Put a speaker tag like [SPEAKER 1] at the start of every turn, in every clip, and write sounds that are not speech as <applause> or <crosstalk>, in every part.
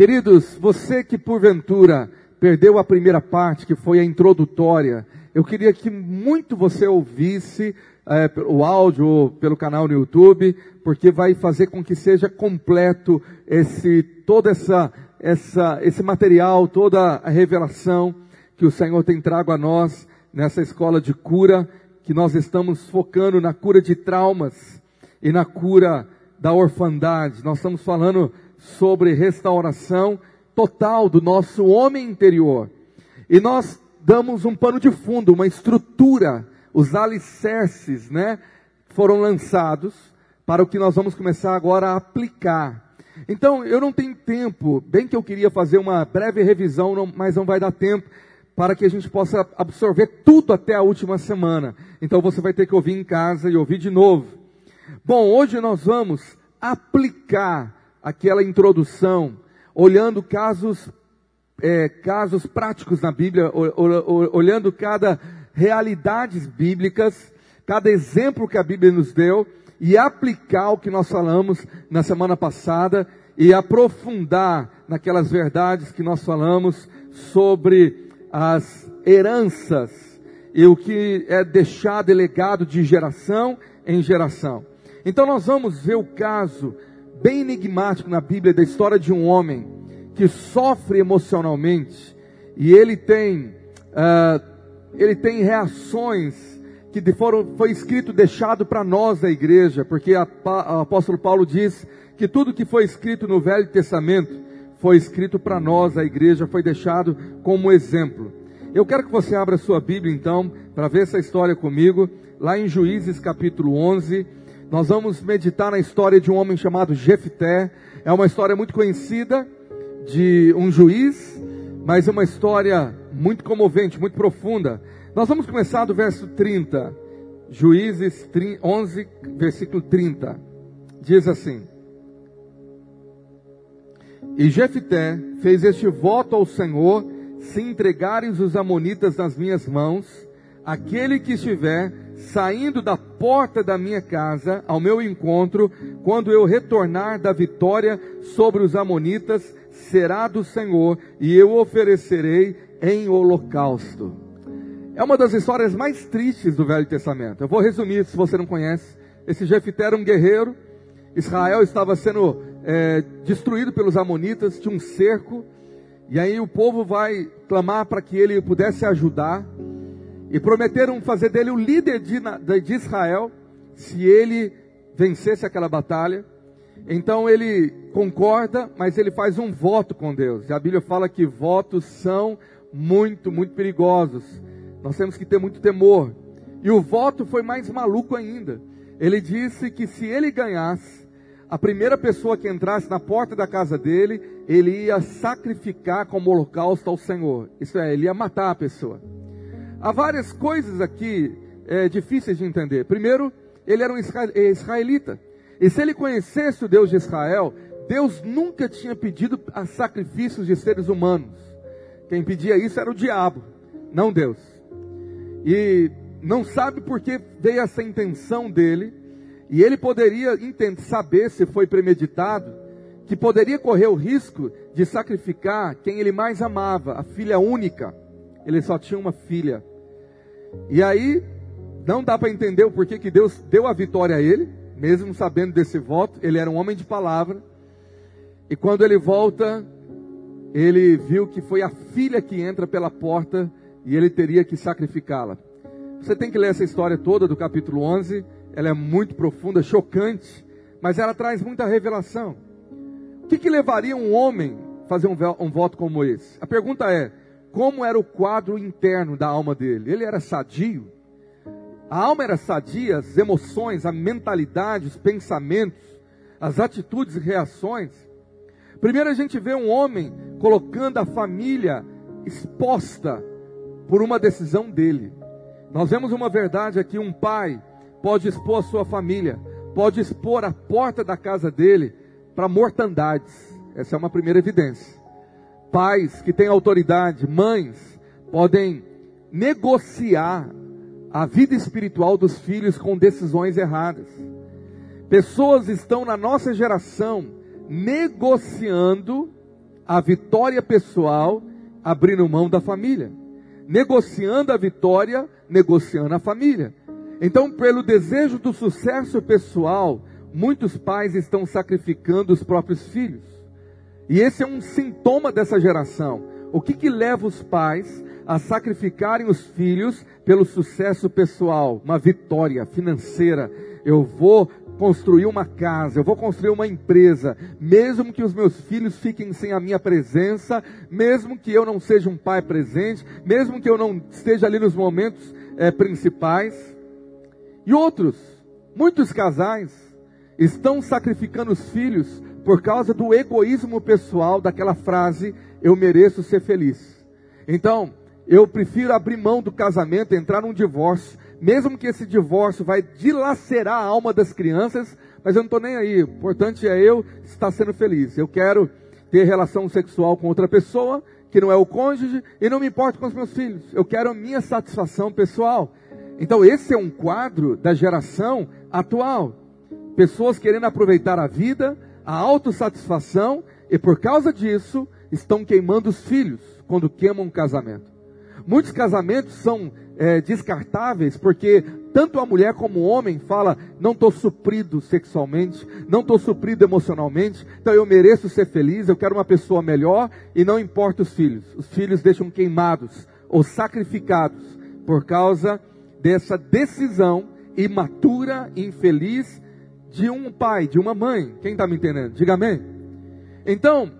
[SPEAKER 1] Queridos, você que porventura perdeu a primeira parte, que foi a introdutória, eu queria que muito você ouvisse é, o áudio pelo canal no YouTube, porque vai fazer com que seja completo esse, toda essa, essa, esse material, toda a revelação que o Senhor tem trago a nós nessa escola de cura, que nós estamos focando na cura de traumas e na cura da orfandade. Nós estamos falando sobre restauração total do nosso homem interior. E nós damos um pano de fundo, uma estrutura, os alicerces, né, foram lançados para o que nós vamos começar agora a aplicar. Então, eu não tenho tempo, bem que eu queria fazer uma breve revisão, mas não vai dar tempo para que a gente possa absorver tudo até a última semana. Então você vai ter que ouvir em casa e ouvir de novo. Bom, hoje nós vamos aplicar aquela introdução, olhando casos, é, casos práticos na Bíblia, olhando cada realidades bíblicas, cada exemplo que a Bíblia nos deu e aplicar o que nós falamos na semana passada e aprofundar naquelas verdades que nós falamos sobre as heranças e o que é deixado legado de geração em geração. Então nós vamos ver o caso bem enigmático na Bíblia da história de um homem que sofre emocionalmente e ele tem uh, ele tem reações que foram foi escrito deixado para nós da igreja, porque o apóstolo Paulo diz que tudo que foi escrito no Velho Testamento foi escrito para nós, a igreja, foi deixado como exemplo. Eu quero que você abra sua Bíblia então, para ver essa história comigo, lá em Juízes capítulo 11. Nós vamos meditar na história de um homem chamado Jefté. É uma história muito conhecida de um juiz, mas é uma história muito comovente, muito profunda. Nós vamos começar do verso 30. Juízes 11, versículo 30. Diz assim: e Jefté fez este voto ao Senhor: se entregarem os amonitas nas minhas mãos, aquele que estiver saindo da porta da minha casa ao meu encontro, quando eu retornar da vitória sobre os amonitas, será do Senhor, e eu oferecerei em holocausto. É uma das histórias mais tristes do Velho Testamento. Eu vou resumir, se você não conhece. Esse Jefté era um guerreiro. Israel estava sendo é, destruído pelos amonitas, tinha um cerco, e aí o povo vai clamar para que ele pudesse ajudar, e prometeram fazer dele o líder de, de Israel, se ele vencesse aquela batalha. Então ele concorda, mas ele faz um voto com Deus. E a Bíblia fala que votos são muito, muito perigosos. Nós temos que ter muito temor. E o voto foi mais maluco ainda. Ele disse que se ele ganhasse, a primeira pessoa que entrasse na porta da casa dele, ele ia sacrificar como holocausto ao Senhor. Isso é, ele ia matar a pessoa. Há várias coisas aqui é, difíceis de entender. Primeiro, ele era um israelita. E se ele conhecesse o Deus de Israel, Deus nunca tinha pedido a sacrifícios de seres humanos. Quem pedia isso era o diabo, não Deus. E não sabe por que veio essa intenção dele e ele poderia saber se foi premeditado, que poderia correr o risco de sacrificar quem ele mais amava, a filha única. Ele só tinha uma filha. E aí, não dá para entender o porquê que Deus deu a vitória a ele, mesmo sabendo desse voto. Ele era um homem de palavra. E quando ele volta, ele viu que foi a filha que entra pela porta e ele teria que sacrificá-la. Você tem que ler essa história toda do capítulo 11 ela é muito profunda, chocante, mas ela traz muita revelação. O que, que levaria um homem a fazer um, um voto como esse? A pergunta é: como era o quadro interno da alma dele? Ele era sadio? A alma era sadia, as emoções, a mentalidade, os pensamentos, as atitudes e reações. Primeiro a gente vê um homem colocando a família exposta por uma decisão dele. Nós vemos uma verdade aqui, um pai pode expor a sua família, pode expor a porta da casa dele para mortandades. Essa é uma primeira evidência. Pais que têm autoridade, mães, podem negociar a vida espiritual dos filhos com decisões erradas. Pessoas estão na nossa geração negociando a vitória pessoal, abrindo mão da família. Negociando a vitória, negociando a família. Então, pelo desejo do sucesso pessoal, muitos pais estão sacrificando os próprios filhos. E esse é um sintoma dessa geração. O que, que leva os pais a sacrificarem os filhos pelo sucesso pessoal, uma vitória financeira? Eu vou construir uma casa, eu vou construir uma empresa, mesmo que os meus filhos fiquem sem a minha presença, mesmo que eu não seja um pai presente, mesmo que eu não esteja ali nos momentos é, principais. E outros, muitos casais, estão sacrificando os filhos por causa do egoísmo pessoal daquela frase: eu mereço ser feliz. Então, eu prefiro abrir mão do casamento, entrar num divórcio, mesmo que esse divórcio vai dilacerar a alma das crianças, mas eu não estou nem aí. O importante é eu estar sendo feliz. Eu quero ter relação sexual com outra pessoa, que não é o cônjuge, e não me importo com os meus filhos. Eu quero a minha satisfação pessoal. Então, esse é um quadro da geração atual. Pessoas querendo aproveitar a vida, a autossatisfação, e por causa disso, estão queimando os filhos quando queimam um casamento. Muitos casamentos são é, descartáveis porque tanto a mulher como o homem fala: não estou suprido sexualmente, não estou suprido emocionalmente, então eu mereço ser feliz, eu quero uma pessoa melhor e não importa os filhos. Os filhos deixam queimados ou sacrificados por causa dessa decisão imatura, infeliz de um pai, de uma mãe. Quem está me entendendo? Diga amém. Então,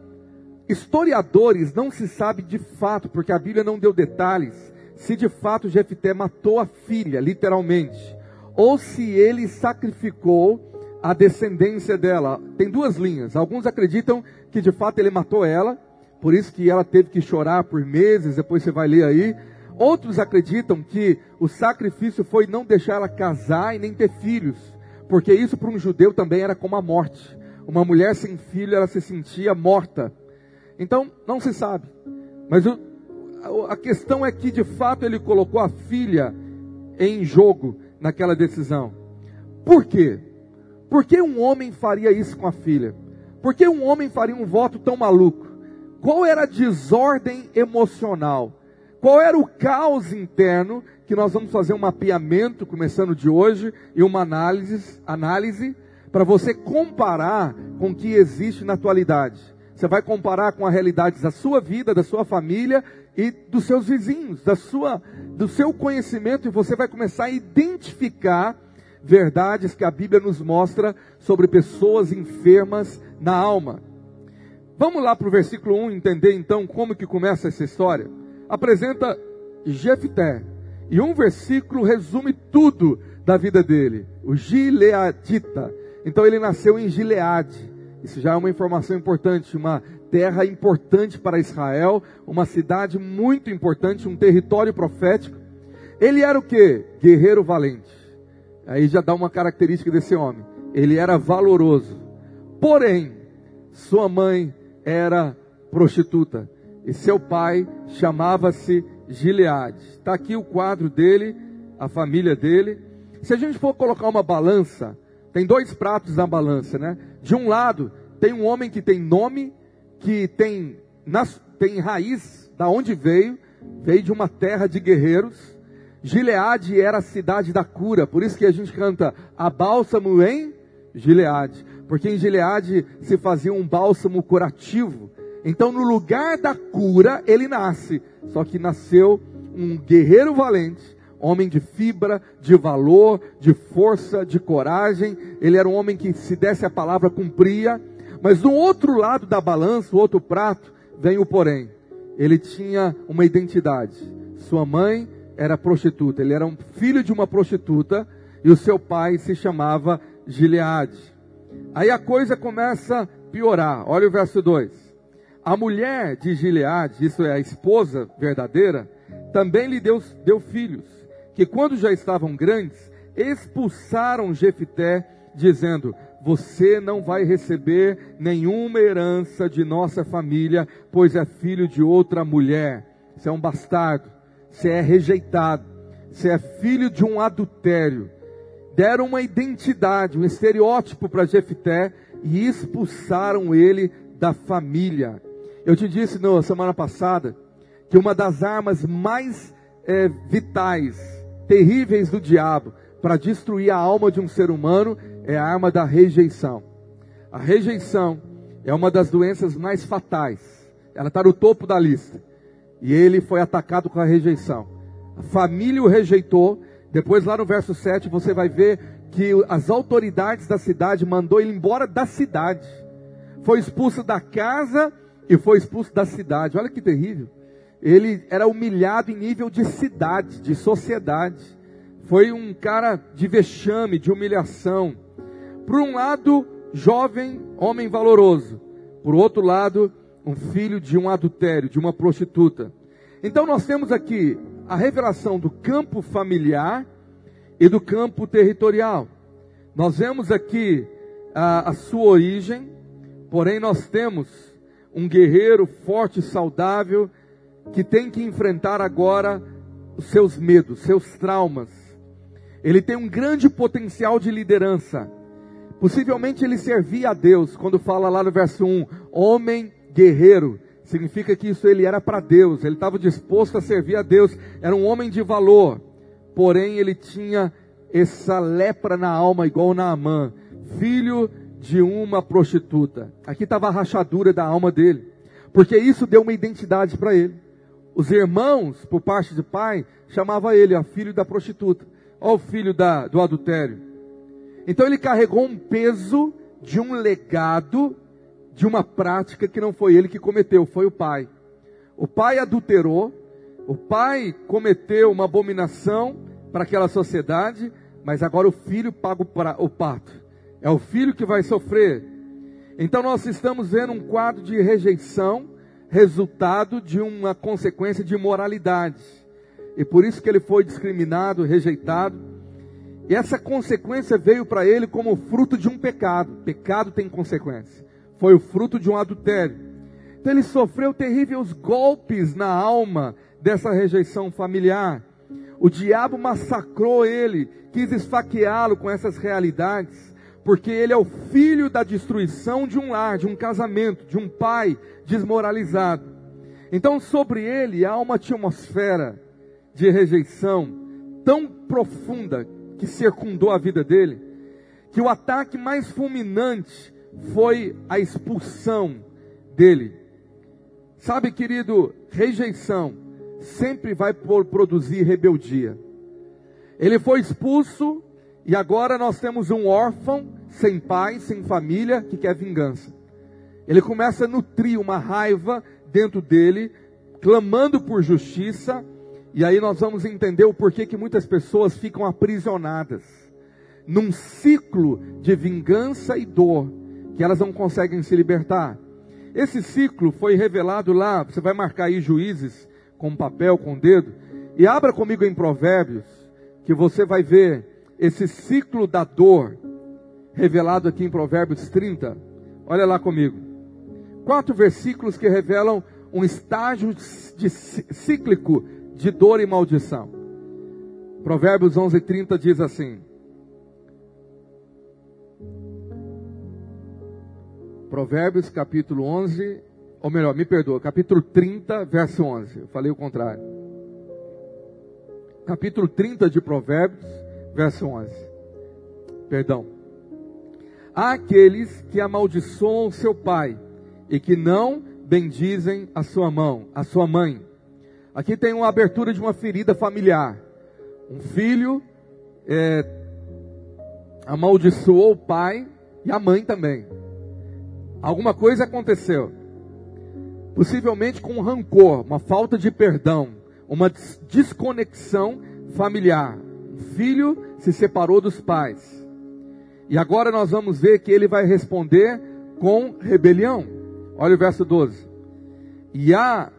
[SPEAKER 1] historiadores não se sabe de fato, porque a Bíblia não deu detalhes, se de fato Jefté matou a filha, literalmente, ou se ele sacrificou a descendência dela. Tem duas linhas. Alguns acreditam que de fato ele matou ela, por isso que ela teve que chorar por meses, depois você vai ler aí. Outros acreditam que o sacrifício foi não deixar ela casar e nem ter filhos, porque isso para um judeu também era como a morte. Uma mulher sem filho, ela se sentia morta. Então, não se sabe. Mas o, a questão é que, de fato, ele colocou a filha em jogo naquela decisão. Por quê? Por que um homem faria isso com a filha? Por que um homem faria um voto tão maluco? Qual era a desordem emocional? Qual era o caos interno que nós vamos fazer um mapeamento começando de hoje e uma análise, análise para você comparar com o que existe na atualidade. Você vai comparar com a realidade da sua vida, da sua família e dos seus vizinhos, da sua, do seu conhecimento e você vai começar a identificar verdades que a Bíblia nos mostra sobre pessoas enfermas na alma. Vamos lá para o versículo 1 entender então como que começa essa história apresenta Jefté. E um versículo resume tudo da vida dele. O Gileadita. Então ele nasceu em Gileade. Isso já é uma informação importante, uma terra importante para Israel, uma cidade muito importante, um território profético. Ele era o que? Guerreiro valente. Aí já dá uma característica desse homem. Ele era valoroso. Porém, sua mãe era prostituta. E seu pai chamava-se Gileade. Está aqui o quadro dele, a família dele. Se a gente for colocar uma balança, tem dois pratos na balança, né? De um lado, tem um homem que tem nome, que tem, nas, tem raiz da onde veio, veio de uma terra de guerreiros. Gileade era a cidade da cura, por isso que a gente canta a bálsamo em Gileade, porque em Gileade se fazia um bálsamo curativo. Então, no lugar da cura, ele nasce. Só que nasceu um guerreiro valente, homem de fibra, de valor, de força, de coragem. Ele era um homem que, se desse a palavra, cumpria. Mas do outro lado da balança, o outro prato, vem o porém. Ele tinha uma identidade. Sua mãe era prostituta. Ele era um filho de uma prostituta. E o seu pai se chamava Gileade. Aí a coisa começa a piorar. Olha o verso 2. A mulher de Gileade, isso é a esposa verdadeira, também lhe deu, deu filhos, que quando já estavam grandes, expulsaram Jefité, dizendo: Você não vai receber nenhuma herança de nossa família, pois é filho de outra mulher. Você é um bastardo, você é rejeitado, você é filho de um adultério. Deram uma identidade, um estereótipo para Jefité e expulsaram ele da família. Eu te disse na semana passada que uma das armas mais é, vitais, terríveis do diabo para destruir a alma de um ser humano é a arma da rejeição. A rejeição é uma das doenças mais fatais. Ela está no topo da lista. E ele foi atacado com a rejeição. A família o rejeitou. Depois, lá no verso 7, você vai ver que as autoridades da cidade mandou ele embora da cidade. Foi expulso da casa e foi expulso da cidade. Olha que terrível. Ele era humilhado em nível de cidade, de sociedade. Foi um cara de vexame, de humilhação. Por um lado, jovem, homem valoroso. Por outro lado, um filho de um adultério, de uma prostituta. Então nós temos aqui a revelação do campo familiar e do campo territorial. Nós vemos aqui a, a sua origem, porém nós temos um guerreiro forte e saudável que tem que enfrentar agora os seus medos, seus traumas. Ele tem um grande potencial de liderança. Possivelmente ele servia a Deus, quando fala lá no verso 1, homem guerreiro, significa que isso ele era para Deus, ele estava disposto a servir a Deus, era um homem de valor, porém ele tinha essa lepra na alma, igual Naamã, filho de uma prostituta. Aqui estava a rachadura da alma dele, porque isso deu uma identidade para ele. Os irmãos, por parte de pai, chamavam ele, ó, filho da prostituta, ó, o filho da, do adultério. Então ele carregou um peso de um legado, de uma prática que não foi ele que cometeu, foi o pai. O pai adulterou, o pai cometeu uma abominação para aquela sociedade, mas agora o filho paga o pato. É o filho que vai sofrer. Então nós estamos vendo um quadro de rejeição, resultado de uma consequência de imoralidade. E por isso que ele foi discriminado, rejeitado. E essa consequência veio para ele como fruto de um pecado. Pecado tem consequência. Foi o fruto de um adultério. Então ele sofreu terríveis golpes na alma dessa rejeição familiar. O diabo massacrou ele, quis esfaqueá-lo com essas realidades, porque ele é o filho da destruição de um lar, de um casamento, de um pai desmoralizado. Então, sobre ele há uma atmosfera de rejeição tão profunda que circundou a vida dele, que o ataque mais fulminante foi a expulsão dele. Sabe, querido, rejeição sempre vai produzir rebeldia. Ele foi expulso e agora nós temos um órfão sem pai, sem família, que quer vingança. Ele começa a nutrir uma raiva dentro dele, clamando por justiça, e aí nós vamos entender o porquê que muitas pessoas ficam aprisionadas num ciclo de vingança e dor, que elas não conseguem se libertar. Esse ciclo foi revelado lá, você vai marcar aí juízes com papel, com dedo, e abra comigo em Provérbios, que você vai ver esse ciclo da dor revelado aqui em Provérbios 30. Olha lá comigo quatro versículos que revelam um estágio de cíclico de dor e maldição. Provérbios 11:30 diz assim: Provérbios capítulo 11, ou melhor, me perdoa, capítulo 30, verso 11. Eu falei o contrário. Capítulo 30 de Provérbios, verso 11. Perdão. Há aqueles que amaldiçoam seu pai e que não bendizem a sua mão, a sua mãe. Aqui tem uma abertura de uma ferida familiar. Um filho é, amaldiçoou o pai e a mãe também. Alguma coisa aconteceu. Possivelmente com um rancor, uma falta de perdão, uma desconexão familiar. Filho se separou dos pais. E agora nós vamos ver que ele vai responder com rebelião. Olha o verso 12. E há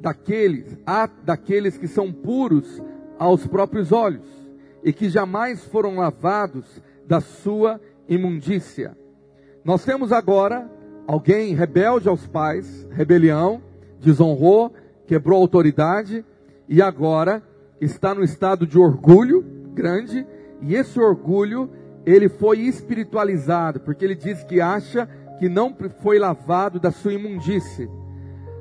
[SPEAKER 1] daqueles, há daqueles que são puros aos próprios olhos e que jamais foram lavados da sua imundícia. Nós temos agora alguém rebelde aos pais, rebelião, desonrou, quebrou a autoridade e agora está no estado de orgulho grande, e esse orgulho ele foi espiritualizado, porque ele diz que acha que não foi lavado da sua imundície.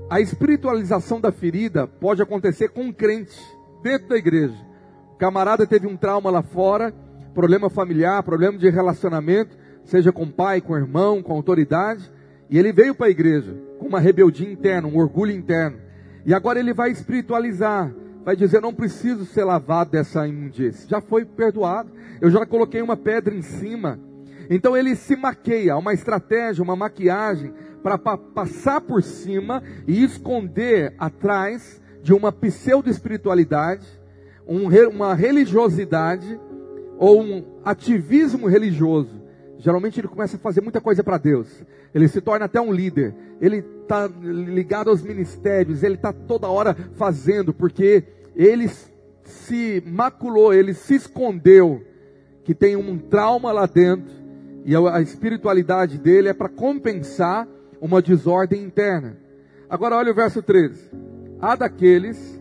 [SPEAKER 1] A espiritualização da ferida pode acontecer com um crente dentro da igreja. O camarada teve um trauma lá fora, problema familiar, problema de relacionamento, seja com pai, com irmão, com autoridade, e ele veio para a igreja com uma rebeldia interna, um orgulho interno. E agora ele vai espiritualizar, vai dizer: não preciso ser lavado dessa imundície, já foi perdoado, eu já coloquei uma pedra em cima. Então ele se maqueia, uma estratégia, uma maquiagem para pa passar por cima e esconder atrás de uma pseudo-espiritualidade, um, uma religiosidade ou um ativismo religioso. Geralmente ele começa a fazer muita coisa para Deus. Ele se torna até um líder. Ele está ligado aos ministérios. Ele está toda hora fazendo, porque ele se maculou, ele se escondeu, que tem um trauma lá dentro. E a espiritualidade dele é para compensar uma desordem interna. Agora olha o verso 13. Há daqueles,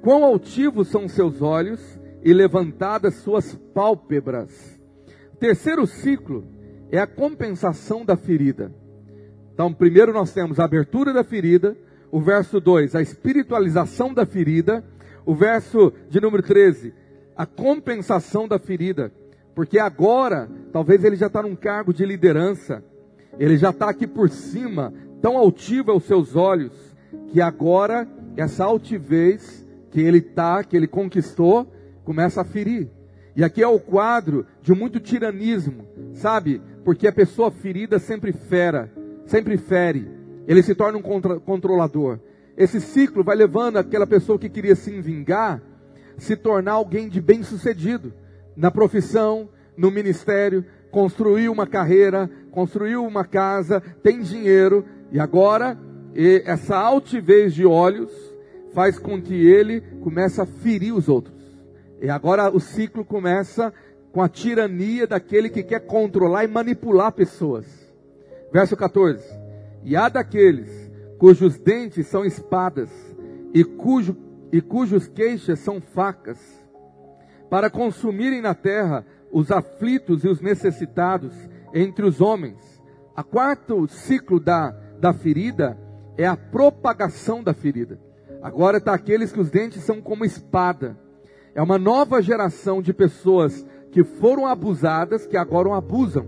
[SPEAKER 1] quão altivos são seus olhos e levantadas suas pálpebras. Terceiro ciclo é a compensação da ferida. Então, primeiro nós temos a abertura da ferida, o verso 2, a espiritualização da ferida, o verso de número 13, a compensação da ferida. Porque agora, talvez ele já está num cargo de liderança, ele já está aqui por cima, tão altivo aos seus olhos, que agora essa altivez que ele está, que ele conquistou, começa a ferir. E aqui é o quadro de muito tiranismo, sabe? Porque a pessoa ferida sempre fera, sempre fere. Ele se torna um contra, controlador. Esse ciclo vai levando aquela pessoa que queria se vingar, se tornar alguém de bem sucedido na profissão, no ministério, construiu uma carreira, construiu uma casa, tem dinheiro, e agora e essa altivez de olhos faz com que ele comece a ferir os outros. E agora o ciclo começa com a tirania daquele que quer controlar e manipular pessoas. Verso 14: E há daqueles cujos dentes são espadas e, cujo, e cujos queixas são facas, para consumirem na terra os aflitos e os necessitados entre os homens. A quarto ciclo da, da ferida é a propagação da ferida. Agora está aqueles que os dentes são como espada. É uma nova geração de pessoas que foram abusadas, que agora abusam,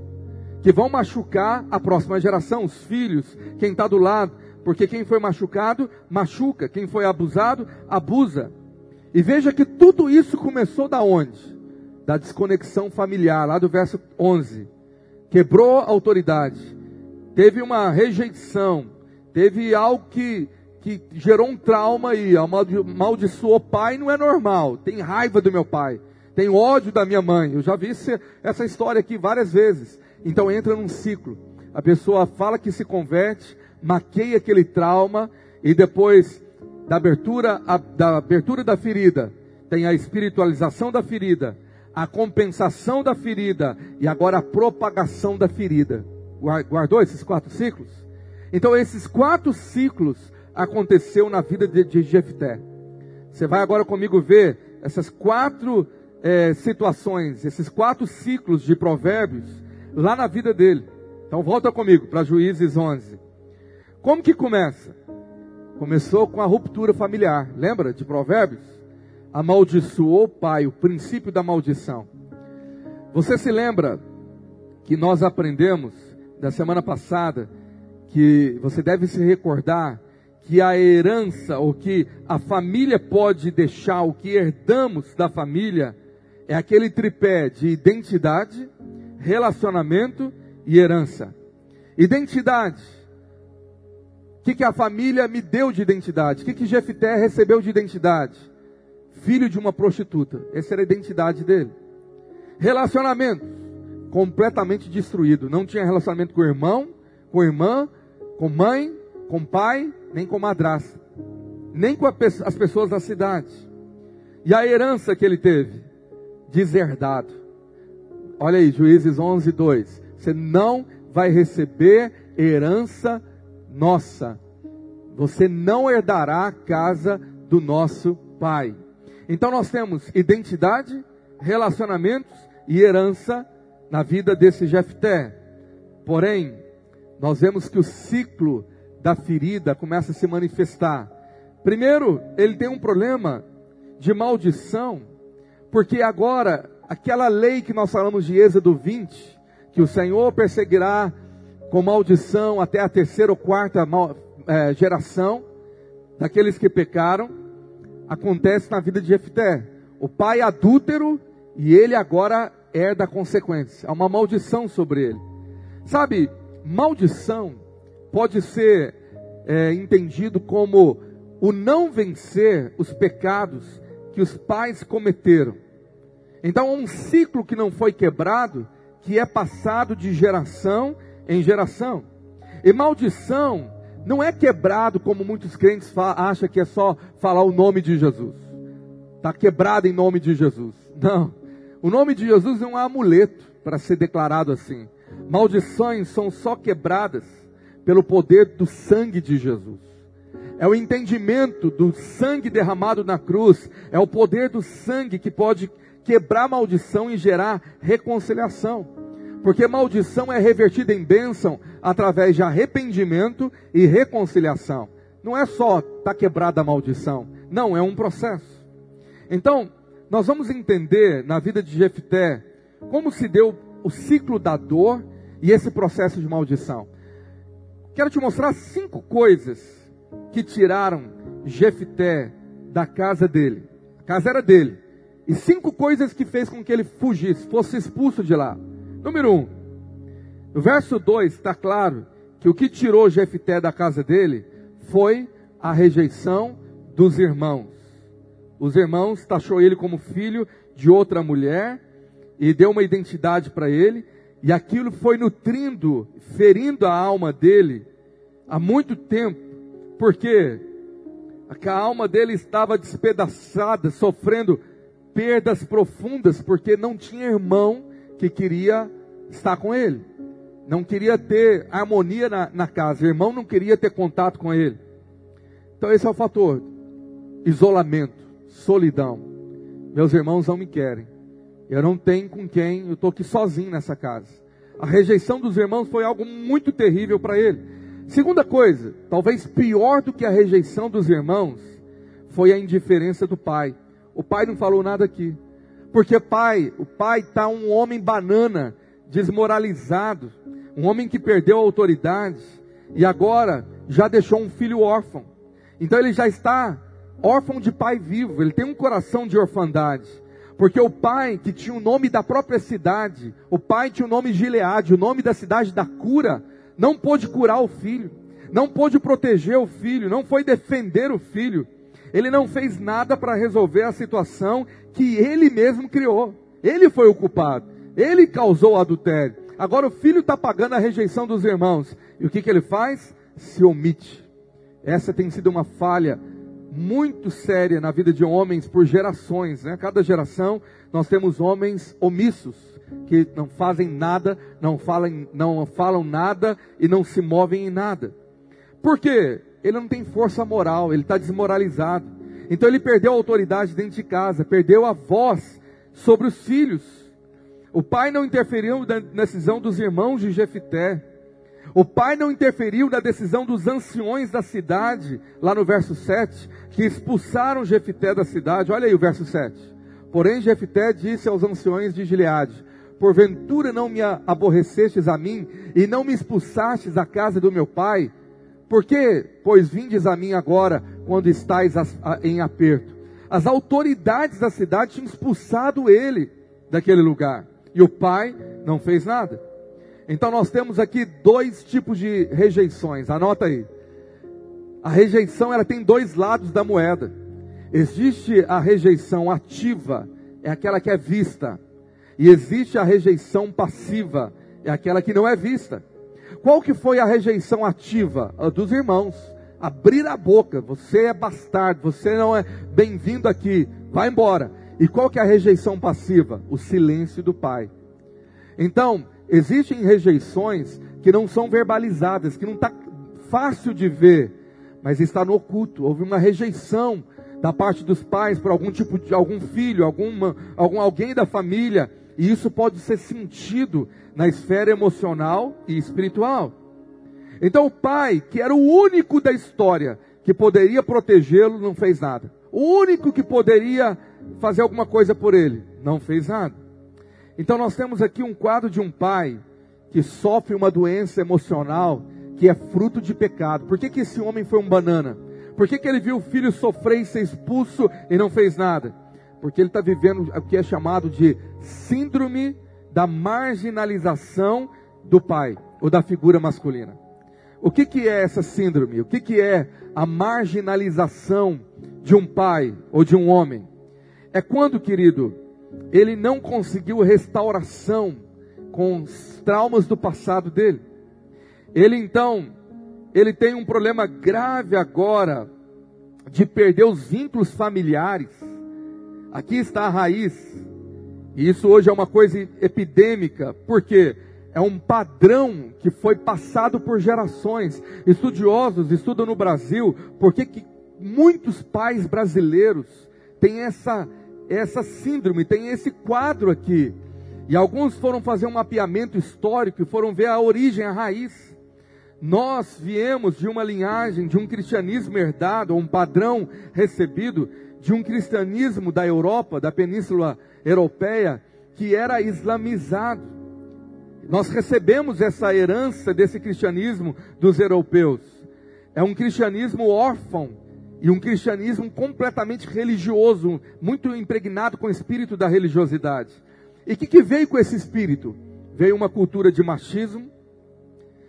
[SPEAKER 1] que vão machucar a próxima geração, os filhos, quem está do lado, porque quem foi machucado, machuca, quem foi abusado, abusa. E veja que tudo isso começou da onde? Da desconexão familiar, lá do verso 11. Quebrou a autoridade, teve uma rejeição, teve algo que, que gerou um trauma e amaldiçoou o pai, não é normal, tem raiva do meu pai tenho ódio da minha mãe. Eu já vi essa história aqui várias vezes. Então entra num ciclo. A pessoa fala que se converte, maqueia aquele trauma e depois da abertura, a, da abertura da ferida, tem a espiritualização da ferida, a compensação da ferida e agora a propagação da ferida. Guardou esses quatro ciclos? Então esses quatro ciclos aconteceu na vida de, de Jefté. Você vai agora comigo ver essas quatro é, situações, esses quatro ciclos de provérbios, lá na vida dele. Então volta comigo para Juízes 11. Como que começa? Começou com a ruptura familiar. Lembra de provérbios? Amaldiçoou o pai, o princípio da maldição. Você se lembra que nós aprendemos da semana passada que você deve se recordar que a herança, ou que a família pode deixar, o que herdamos da família, é aquele tripé de identidade, relacionamento e herança. Identidade. O que, que a família me deu de identidade? O que, que Jefté recebeu de identidade? Filho de uma prostituta. Essa era a identidade dele. Relacionamento. Completamente destruído. Não tinha relacionamento com o irmão, com a irmã, com mãe, com pai, nem com madrasta. Nem com as pessoas da cidade. E a herança que ele teve? Deserdado. Olha aí, Juízes 11, 2. Você não vai receber herança nossa. Você não herdará a casa do nosso pai. Então nós temos identidade, relacionamentos e herança na vida desse Jefté. Porém, nós vemos que o ciclo da ferida começa a se manifestar. Primeiro, ele tem um problema de maldição, porque agora, aquela lei que nós falamos de Êxodo 20, que o Senhor perseguirá com maldição até a terceira ou quarta é, geração daqueles que pecaram, acontece na vida de Jefté. O pai adúltero e ele agora herda a consequência. Há uma maldição sobre ele. Sabe, maldição pode ser é, entendido como o não vencer os pecados que os pais cometeram. Então, um ciclo que não foi quebrado, que é passado de geração em geração. E maldição não é quebrado como muitos crentes acham que é só falar o nome de Jesus. Está quebrado em nome de Jesus. Não. O nome de Jesus é um amuleto para ser declarado assim. Maldições são só quebradas pelo poder do sangue de Jesus. É o entendimento do sangue derramado na cruz, é o poder do sangue que pode quebrar maldição e gerar reconciliação. Porque maldição é revertida em bênção através de arrependimento e reconciliação. Não é só tá quebrada a maldição, não, é um processo. Então, nós vamos entender na vida de Jefté como se deu o ciclo da dor e esse processo de maldição. Quero te mostrar cinco coisas que tiraram Jefté da casa dele. A casa era dele. E cinco coisas que fez com que ele fugisse, fosse expulso de lá. Número um, no verso 2 está claro que o que tirou Jefté da casa dele foi a rejeição dos irmãos. Os irmãos taxou ele como filho de outra mulher e deu uma identidade para ele, e aquilo foi nutrindo, ferindo a alma dele há muito tempo, porque a alma dele estava despedaçada, sofrendo perdas profundas, porque não tinha irmão que queria estar com ele. Não queria ter harmonia na, na casa. O irmão não queria ter contato com ele. Então esse é o fator. Isolamento, solidão. Meus irmãos não me querem. Eu não tenho com quem, eu estou aqui sozinho nessa casa. A rejeição dos irmãos foi algo muito terrível para ele. Segunda coisa, talvez pior do que a rejeição dos irmãos, foi a indiferença do pai. O pai não falou nada aqui. Porque pai, o pai está um homem banana, desmoralizado, um homem que perdeu a autoridade e agora já deixou um filho órfão. Então ele já está órfão de pai vivo, ele tem um coração de orfandade. Porque o pai, que tinha o nome da própria cidade, o pai tinha o nome Gileade, o nome da cidade da cura, não pôde curar o filho, não pôde proteger o filho, não foi defender o filho. Ele não fez nada para resolver a situação que ele mesmo criou. Ele foi o culpado. Ele causou o adultério. Agora o filho está pagando a rejeição dos irmãos. E o que, que ele faz? Se omite. Essa tem sido uma falha muito séria na vida de homens por gerações. Né? Cada geração nós temos homens omissos que não fazem nada, não falam, não falam nada e não se movem em nada. Por quê? Ele não tem força moral, ele está desmoralizado. Então ele perdeu a autoridade dentro de casa, perdeu a voz sobre os filhos. O pai não interferiu na decisão dos irmãos de Jefité. O pai não interferiu na decisão dos anciões da cidade, lá no verso 7, que expulsaram Jefité da cidade. Olha aí o verso 7. Porém, Jefité disse aos anciões de Gileade: Porventura não me aborrecestes a mim e não me expulsastes da casa do meu pai? Por que, pois, vindes a mim agora quando estáis em aperto? As autoridades da cidade tinham expulsado ele daquele lugar e o pai não fez nada. Então nós temos aqui dois tipos de rejeições. Anota aí. A rejeição ela tem dois lados da moeda. Existe a rejeição ativa, é aquela que é vista. E existe a rejeição passiva, é aquela que não é vista. Qual que foi a rejeição ativa? A dos irmãos. Abrir a boca, você é bastardo, você não é bem-vindo aqui, vai embora. E qual que é a rejeição passiva? O silêncio do pai. Então, existem rejeições que não são verbalizadas, que não está fácil de ver, mas está no oculto. Houve uma rejeição da parte dos pais por algum tipo de algum filho, alguma, algum alguém da família, e isso pode ser sentido na esfera emocional e espiritual. Então o pai, que era o único da história que poderia protegê-lo, não fez nada. O único que poderia fazer alguma coisa por ele, não fez nada. Então nós temos aqui um quadro de um pai que sofre uma doença emocional que é fruto de pecado. Por que, que esse homem foi um banana? Por que, que ele viu o filho sofrer e ser expulso e não fez nada? Porque ele está vivendo o que é chamado de síndrome da marginalização do pai ou da figura masculina. O que, que é essa síndrome? O que, que é a marginalização de um pai ou de um homem? É quando, querido, ele não conseguiu restauração com os traumas do passado dele. Ele então, ele tem um problema grave agora de perder os vínculos familiares. Aqui está a raiz. E isso hoje é uma coisa epidêmica, porque é um padrão que foi passado por gerações. Estudiosos estudam no Brasil porque que muitos pais brasileiros têm essa, essa síndrome, têm esse quadro aqui. E alguns foram fazer um mapeamento histórico e foram ver a origem, a raiz. Nós viemos de uma linhagem, de um cristianismo herdado, um padrão recebido de um cristianismo da Europa, da Península Europeia, que era islamizado. Nós recebemos essa herança desse cristianismo dos europeus. É um cristianismo órfão e um cristianismo completamente religioso, muito impregnado com o espírito da religiosidade. E o que, que, veio com esse espírito? Veio uma cultura de machismo.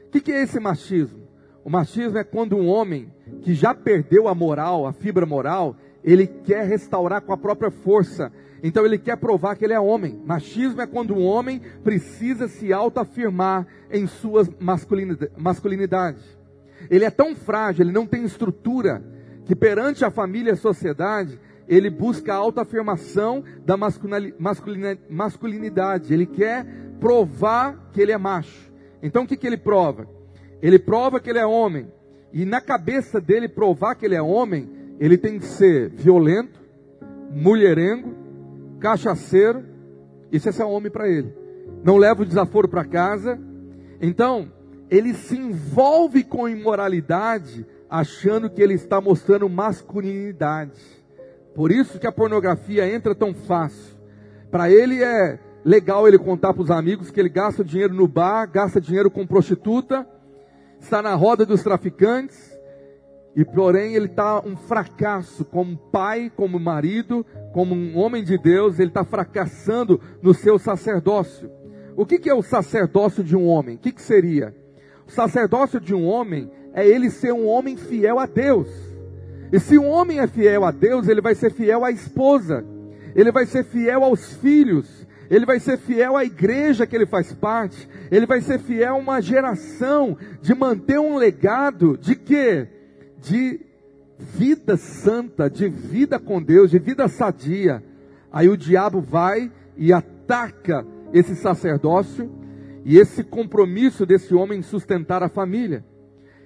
[SPEAKER 1] O que, que é esse machismo? O machismo é quando um homem que já perdeu a moral, a fibra moral, ele quer restaurar com a própria força. Então ele quer provar que ele é homem. Machismo é quando um homem precisa se autoafirmar em sua masculinidade. Ele é tão frágil, ele não tem estrutura, que perante a família e a sociedade, ele busca a autoafirmação da masculinidade. Ele quer provar que ele é macho. Então o que, que ele prova? Ele prova que ele é homem. E na cabeça dele provar que ele é homem, ele tem que ser violento, mulherengo, cachaceiro. Isso é homem para ele. Não leva o desaforo para casa. Então, ele se envolve com imoralidade, achando que ele está mostrando masculinidade. Por isso que a pornografia entra tão fácil. Para ele é legal ele contar para os amigos que ele gasta dinheiro no bar, gasta dinheiro com prostituta, está na roda dos traficantes, e porém ele está um fracasso como pai, como marido, como um homem de Deus, ele está fracassando no seu sacerdócio. O que, que é o sacerdócio de um homem? O que, que seria? O sacerdócio de um homem é ele ser um homem fiel a Deus. E se um homem é fiel a Deus, ele vai ser fiel à esposa, ele vai ser fiel aos filhos, ele vai ser fiel à igreja que ele faz parte, ele vai ser fiel a uma geração de manter um legado de quê? De vida santa, de vida com Deus, de vida sadia. Aí o diabo vai e ataca esse sacerdócio e esse compromisso desse homem em sustentar a família.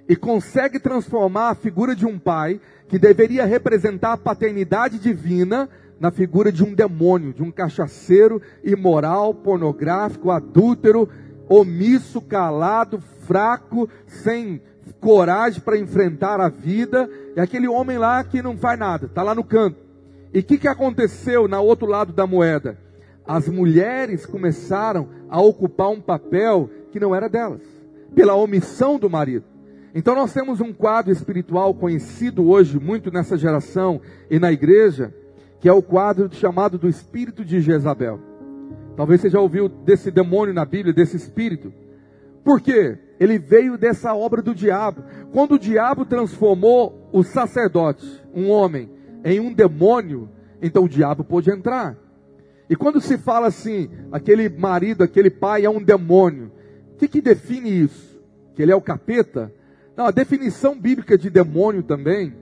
[SPEAKER 1] E consegue transformar a figura de um pai que deveria representar a paternidade divina na figura de um demônio, de um cachaceiro imoral, pornográfico, adúltero, omisso, calado, fraco, sem coragem para enfrentar a vida, é aquele homem lá que não faz nada, está lá no canto. E o que, que aconteceu na outro lado da moeda? As mulheres começaram a ocupar um papel que não era delas, pela omissão do marido. Então nós temos um quadro espiritual conhecido hoje muito nessa geração e na igreja, que é o quadro chamado do espírito de Jezabel. Talvez você já ouviu desse demônio na Bíblia, desse espírito. Por quê? Ele veio dessa obra do diabo. Quando o diabo transformou o sacerdote, um homem, em um demônio, então o diabo pôde entrar. E quando se fala assim, aquele marido, aquele pai é um demônio, o que, que define isso? Que ele é o capeta? Não, a definição bíblica de demônio também,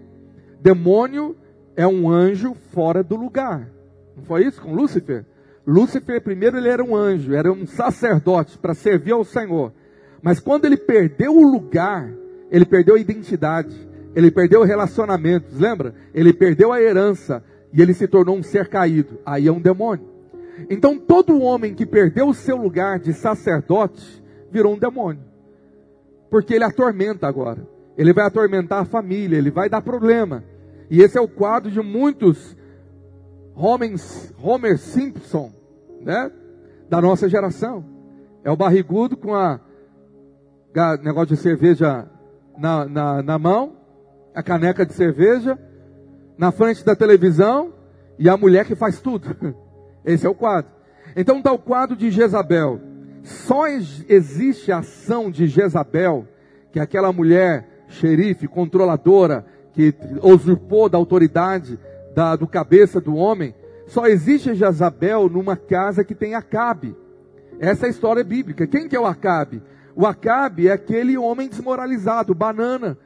[SPEAKER 1] demônio é um anjo fora do lugar. Não foi isso com Lúcifer? Lúcifer, primeiro, ele era um anjo, era um sacerdote para servir ao Senhor. Mas quando ele perdeu o lugar, ele perdeu a identidade, ele perdeu relacionamentos, lembra? Ele perdeu a herança e ele se tornou um ser caído. Aí é um demônio. Então todo homem que perdeu o seu lugar de sacerdote virou um demônio. porque ele atormenta agora. Ele vai atormentar a família, ele vai dar problema. E esse é o quadro de muitos homens, Homer Simpson, né? Da nossa geração. É o barrigudo com a negócio de cerveja na, na, na mão, a caneca de cerveja, na frente da televisão, e a mulher que faz tudo. <laughs> Esse é o quadro. Então está o quadro de Jezabel. Só existe a ação de Jezabel, que é aquela mulher xerife, controladora, que usurpou da autoridade da, do cabeça do homem. Só existe Jezabel numa casa que tem Acabe. Essa é a história bíblica. Quem que é o Acabe? O Acabe é aquele homem desmoralizado, banana.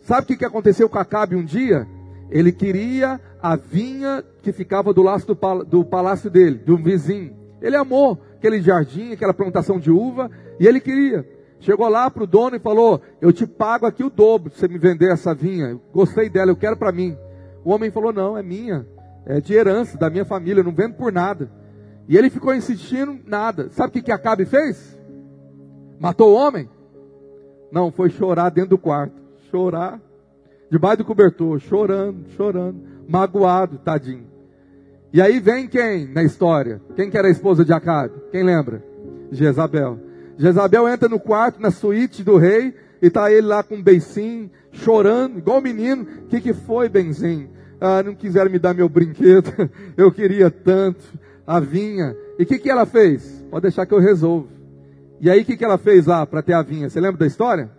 [SPEAKER 1] Sabe o que, aconteceu com Acabe um dia? Ele queria a vinha que ficava do, laço do palácio dele, do vizinho. Ele amou aquele jardim, aquela plantação de uva, e ele queria. Chegou lá para o dono e falou: Eu te pago aqui o dobro se você me vender essa vinha. Gostei dela, eu quero para mim. O homem falou: Não, é minha, é de herança da minha família, eu não vendo por nada. E ele ficou insistindo, nada. Sabe o que, que Acabe fez? Matou o homem? Não, foi chorar dentro do quarto. Chorar debaixo do cobertor, chorando, chorando, magoado, tadinho. E aí vem quem na história? Quem que era a esposa de Acabe? Quem lembra? Jezabel. Jezabel entra no quarto, na suíte do rei, e tá ele lá com um beicinho, chorando, igual o menino. O que, que foi, benzinho? Ah, não quiseram me dar meu brinquedo, <laughs> eu queria tanto, a vinha. E o que, que ela fez? Pode deixar que eu resolvo. E aí o que, que ela fez lá para ter a vinha? Você lembra da história?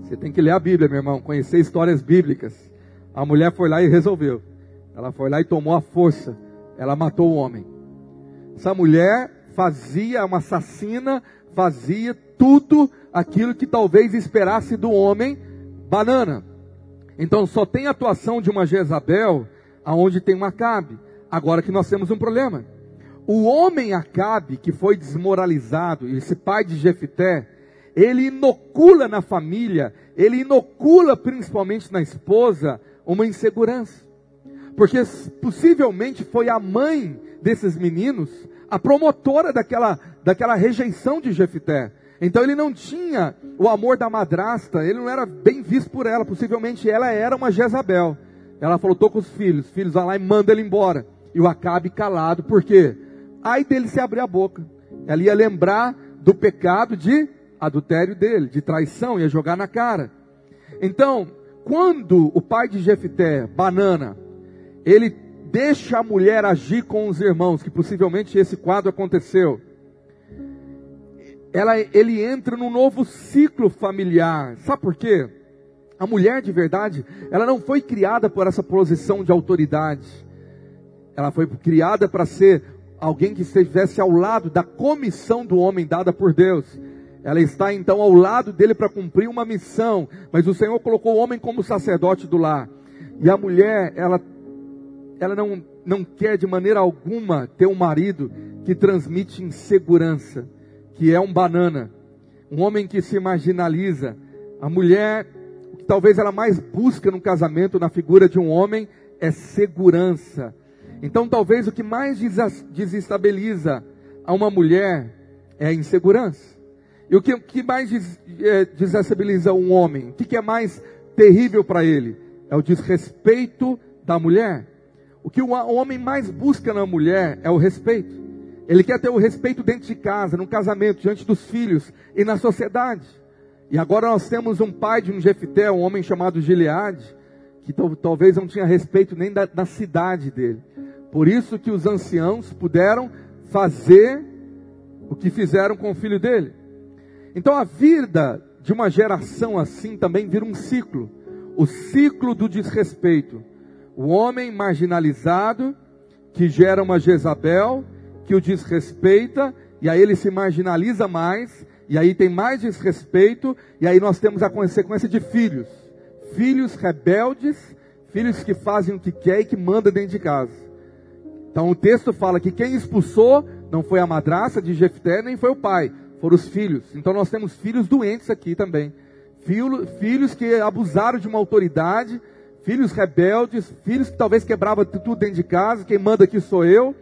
[SPEAKER 1] Você tem que ler a Bíblia, meu irmão, conhecer histórias bíblicas. A mulher foi lá e resolveu. Ela foi lá e tomou a força. Ela matou o homem. Essa mulher fazia, uma assassina, fazia tudo aquilo que talvez esperasse do homem, banana. Então só tem atuação de uma Jezabel aonde tem um Acabe. Agora que nós temos um problema. O homem Acabe, que foi desmoralizado, esse pai de Jefité, ele inocula na família, ele inocula principalmente na esposa uma insegurança. Porque possivelmente foi a mãe desses meninos a promotora daquela, daquela rejeição de Jefité. Então ele não tinha o amor da madrasta, ele não era bem visto por ela, possivelmente ela era uma Jezabel. Ela falou, tô com os filhos, os filhos vão lá e manda ele embora. E o Acabe calado, por quê? Aí dele se abrir a boca. Ela ia lembrar do pecado de adultério dele, de traição, ia jogar na cara. Então, quando o pai de Jefité, Banana, ele deixa a mulher agir com os irmãos, que possivelmente esse quadro aconteceu, ela, ele entra num novo ciclo familiar. Sabe por quê? A mulher de verdade, ela não foi criada por essa posição de autoridade. Ela foi criada para ser alguém que estivesse ao lado da comissão do homem dada por Deus. Ela está então ao lado dele para cumprir uma missão, mas o Senhor colocou o homem como sacerdote do lar. E a mulher, ela, ela não, não quer de maneira alguma ter um marido que transmite insegurança, que é um banana, um homem que se marginaliza. A mulher, o que talvez ela mais busca no casamento, na figura de um homem, é segurança. Então, talvez o que mais desestabiliza a uma mulher é a insegurança. E o que, que mais des, é, desestabiliza um homem? O que, que é mais terrível para ele? É o desrespeito da mulher. O que o homem mais busca na mulher é o respeito. Ele quer ter o respeito dentro de casa, no casamento, diante dos filhos e na sociedade. E agora nós temos um pai de um Jefité, um homem chamado Gileade, que talvez não tinha respeito nem da, da cidade dele. Por isso que os anciãos puderam fazer o que fizeram com o filho dele. Então a vida de uma geração assim também vira um ciclo o ciclo do desrespeito. O homem marginalizado, que gera uma Jezabel, que o desrespeita, e aí ele se marginaliza mais, e aí tem mais desrespeito, e aí nós temos a consequência de filhos. Filhos rebeldes, filhos que fazem o que quer e que manda dentro de casa. Então o texto fala que quem expulsou não foi a madraça de Jefté, nem foi o pai, foram os filhos. Então nós temos filhos doentes aqui também. Filho, filhos que abusaram de uma autoridade, filhos rebeldes, filhos que talvez quebravam tudo dentro de casa, quem manda aqui sou eu.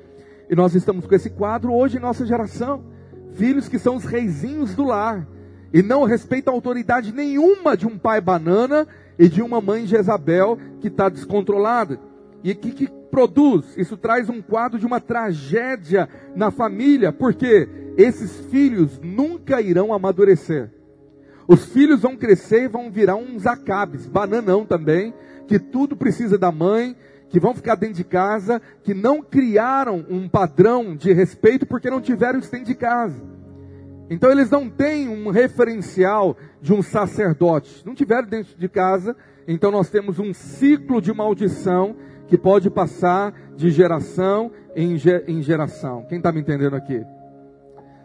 [SPEAKER 1] E nós estamos com esse quadro hoje em nossa geração. filhos que são os reizinhos do lar e não respeitam autoridade nenhuma de um pai banana e de uma mãe Jezabel que está descontrolada. E que, que produz? Isso traz um quadro de uma tragédia na família, porque esses filhos nunca irão amadurecer. Os filhos vão crescer e vão virar uns acabes, bananão também, que tudo precisa da mãe, que vão ficar dentro de casa, que não criaram um padrão de respeito porque não tiveram isso dentro de casa. Então eles não têm um referencial de um sacerdote, não tiveram dentro de casa, então nós temos um ciclo de maldição que pode passar de geração em, geração. Quem está me entendendo aqui?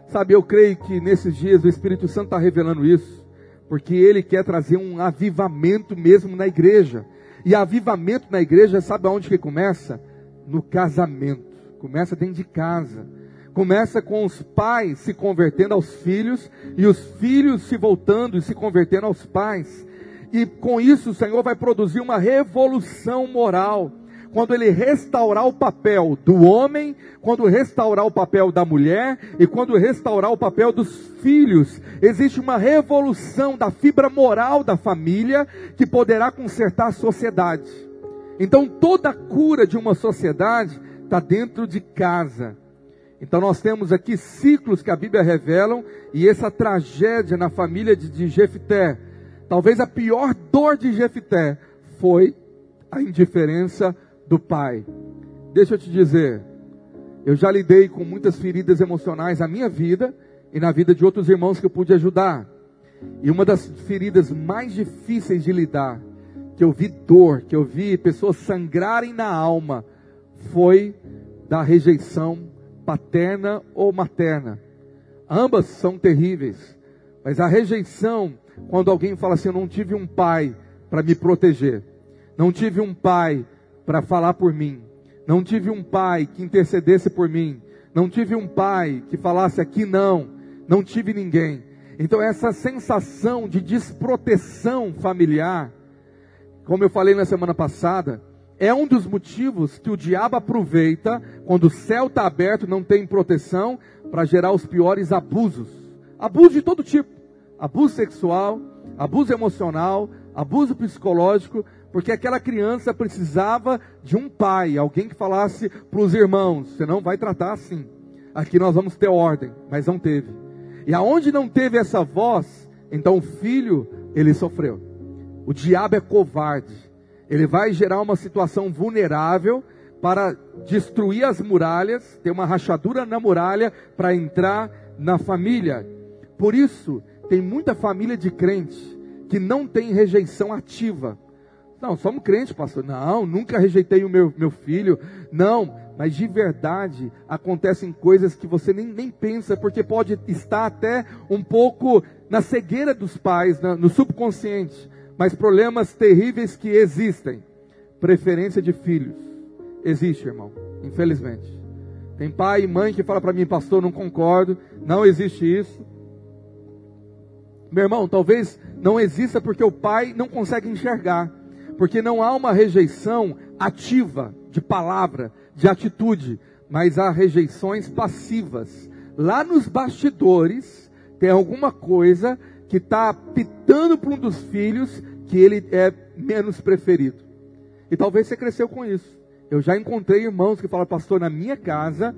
[SPEAKER 1] Sabe, eu creio que nesses dias o Espírito Santo está revelando isso, porque ele quer trazer um avivamento mesmo na igreja. E avivamento na igreja, sabe aonde que começa? No casamento. Começa dentro de casa. Começa com os pais se convertendo aos filhos e os filhos se voltando e se convertendo aos pais. E com isso o Senhor vai produzir uma revolução moral quando ele restaurar o papel do homem, quando restaurar o papel da mulher e quando restaurar o papel dos filhos, existe uma revolução da fibra moral da família que poderá consertar a sociedade. Então toda a cura de uma sociedade está dentro de casa. Então nós temos aqui ciclos que a Bíblia revela e essa tragédia na família de, de talvez a pior dor de Jefté foi a indiferença do pai. Deixa eu te dizer, eu já lidei com muitas feridas emocionais na minha vida e na vida de outros irmãos que eu pude ajudar. E uma das feridas mais difíceis de lidar, que eu vi dor, que eu vi pessoas sangrarem na alma, foi da rejeição paterna ou materna. Ambas são terríveis, mas a rejeição, quando alguém fala assim: Eu não tive um pai para me proteger, não tive um pai para falar por mim. Não tive um pai que intercedesse por mim. Não tive um pai que falasse aqui não. Não tive ninguém. Então essa sensação de desproteção familiar, como eu falei na semana passada, é um dos motivos que o diabo aproveita quando o céu está aberto, não tem proteção, para gerar os piores abusos. Abuso de todo tipo: abuso sexual, abuso emocional, abuso psicológico, porque aquela criança precisava de um pai, alguém que falasse para os irmãos: você não vai tratar assim. Aqui nós vamos ter ordem, mas não teve. E aonde não teve essa voz, então o filho, ele sofreu. O diabo é covarde. Ele vai gerar uma situação vulnerável para destruir as muralhas, ter uma rachadura na muralha para entrar na família. Por isso, tem muita família de crente que não tem rejeição ativa não, somos crentes, pastor. Não, nunca rejeitei o meu, meu filho. Não, mas de verdade acontecem coisas que você nem, nem pensa, porque pode estar até um pouco na cegueira dos pais, na, no subconsciente. Mas problemas terríveis que existem. Preferência de filhos. Existe, irmão. Infelizmente. Tem pai e mãe que fala para mim, pastor, não concordo. Não existe isso. Meu irmão, talvez não exista porque o pai não consegue enxergar porque não há uma rejeição ativa de palavra, de atitude, mas há rejeições passivas. Lá nos bastidores tem alguma coisa que está pitando para um dos filhos que ele é menos preferido. E talvez você cresceu com isso. Eu já encontrei irmãos que falam, pastor, na minha casa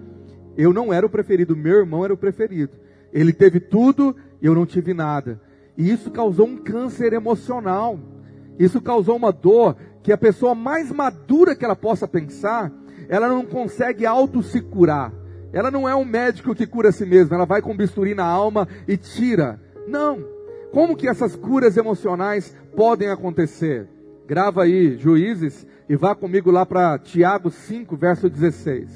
[SPEAKER 1] eu não era o preferido, meu irmão era o preferido. Ele teve tudo eu não tive nada. E isso causou um câncer emocional. Isso causou uma dor que a pessoa mais madura que ela possa pensar, ela não consegue auto se curar. Ela não é um médico que cura a si mesma, ela vai com bisturi na alma e tira. Não. Como que essas curas emocionais podem acontecer? Grava aí, juízes, e vá comigo lá para Tiago 5, verso 16.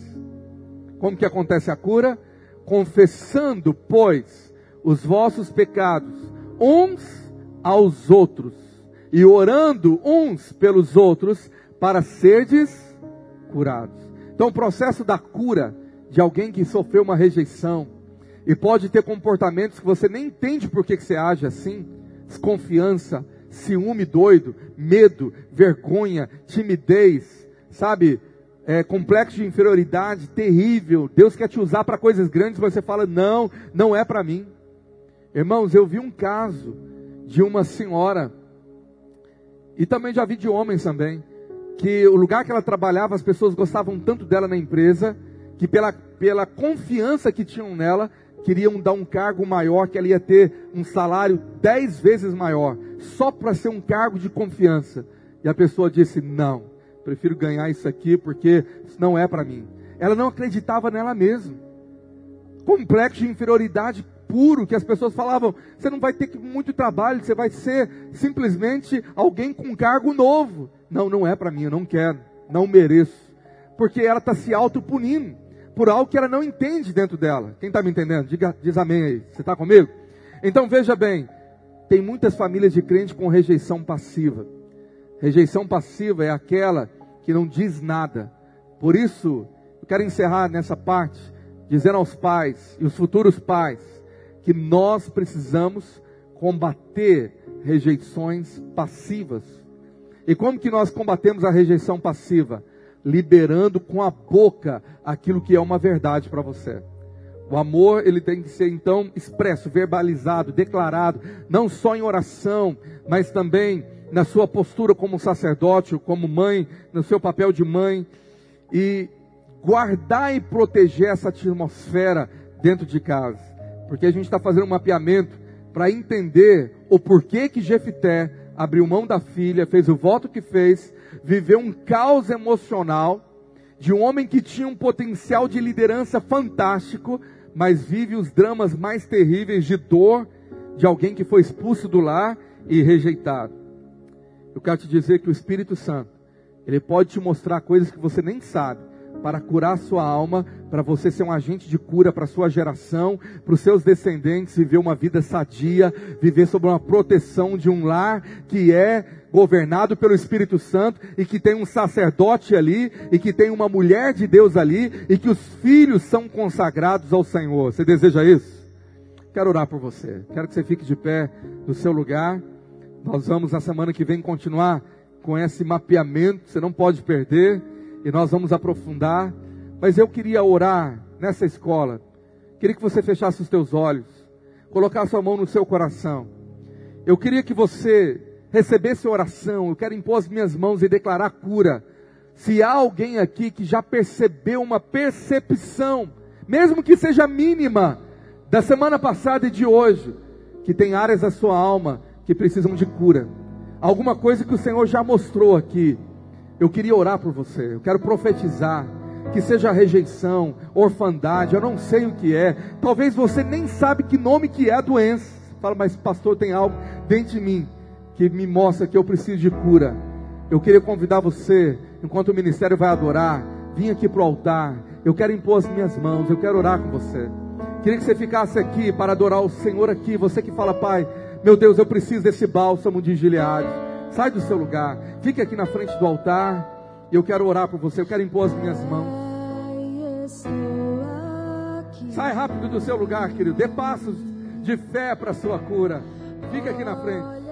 [SPEAKER 1] Como que acontece a cura? Confessando, pois, os vossos pecados uns aos outros e orando uns pelos outros para serdes curados. Então, o processo da cura de alguém que sofreu uma rejeição e pode ter comportamentos que você nem entende por que, que você age assim, desconfiança, ciúme doido, medo, vergonha, timidez, sabe? é, complexo de inferioridade terrível. Deus quer te usar para coisas grandes, mas você fala: não, não é para mim. Irmãos, eu vi um caso de uma senhora, e também já vi de homens também, que o lugar que ela trabalhava, as pessoas gostavam tanto dela na empresa, que pela, pela confiança que tinham nela, queriam dar um cargo maior, que ela ia ter um salário dez vezes maior, só para ser um cargo de confiança. E a pessoa disse: não prefiro ganhar isso aqui porque isso não é para mim. Ela não acreditava nela mesma. Complexo de inferioridade puro, que as pessoas falavam: você não vai ter muito trabalho, você vai ser simplesmente alguém com cargo novo. Não, não é para mim, eu não quero, não mereço. Porque ela está se autopunindo por algo que ela não entende dentro dela. Quem está me entendendo? Diga, diz amém aí. Você está comigo? Então veja bem, tem muitas famílias de crente com rejeição passiva. Rejeição passiva é aquela que não diz nada. Por isso, eu quero encerrar nessa parte dizendo aos pais e os futuros pais que nós precisamos combater rejeições passivas. E como que nós combatemos a rejeição passiva? Liberando com a boca aquilo que é uma verdade para você. O amor, ele tem que ser então expresso, verbalizado, declarado, não só em oração, mas também na sua postura como sacerdote, como mãe, no seu papel de mãe, e guardar e proteger essa atmosfera dentro de casa. Porque a gente está fazendo um mapeamento para entender o porquê que Jefité abriu mão da filha, fez o voto que fez, viveu um caos emocional de um homem que tinha um potencial de liderança fantástico, mas vive os dramas mais terríveis de dor de alguém que foi expulso do lar e rejeitado. Eu quero te dizer que o Espírito Santo, ele pode te mostrar coisas que você nem sabe, para curar sua alma, para você ser um agente de cura para a sua geração, para os seus descendentes viver uma vida sadia, viver sob uma proteção de um lar que é governado pelo Espírito Santo e que tem um sacerdote ali e que tem uma mulher de Deus ali e que os filhos são consagrados ao Senhor. Você deseja isso? Quero orar por você. Quero que você fique de pé no seu lugar. Nós vamos na semana que vem continuar com esse mapeamento, você não pode perder, e nós vamos aprofundar. Mas eu queria orar nessa escola. Queria que você fechasse os teus olhos, colocasse a mão no seu coração. Eu queria que você recebesse oração. Eu quero impor as minhas mãos e declarar cura. Se há alguém aqui que já percebeu uma percepção, mesmo que seja mínima, da semana passada e de hoje, que tem áreas da sua alma que precisam de cura. Alguma coisa que o Senhor já mostrou aqui. Eu queria orar por você. Eu quero profetizar que seja rejeição, orfandade, eu não sei o que é. Talvez você nem sabe que nome que é a doença. Fala, mas pastor, tem algo dentro de mim que me mostra que eu preciso de cura. Eu queria convidar você, enquanto o ministério vai adorar, vim aqui para o altar. Eu quero impor as minhas mãos, eu quero orar com você. Queria que você ficasse aqui para adorar o Senhor aqui. Você que fala, Pai, meu Deus, eu preciso desse bálsamo de Gileade. Sai do seu lugar, fique aqui na frente do altar. E eu quero orar por você, eu quero impor as minhas mãos. Sai rápido do seu lugar, querido. Dê passos de fé para a sua cura. Fique aqui na frente.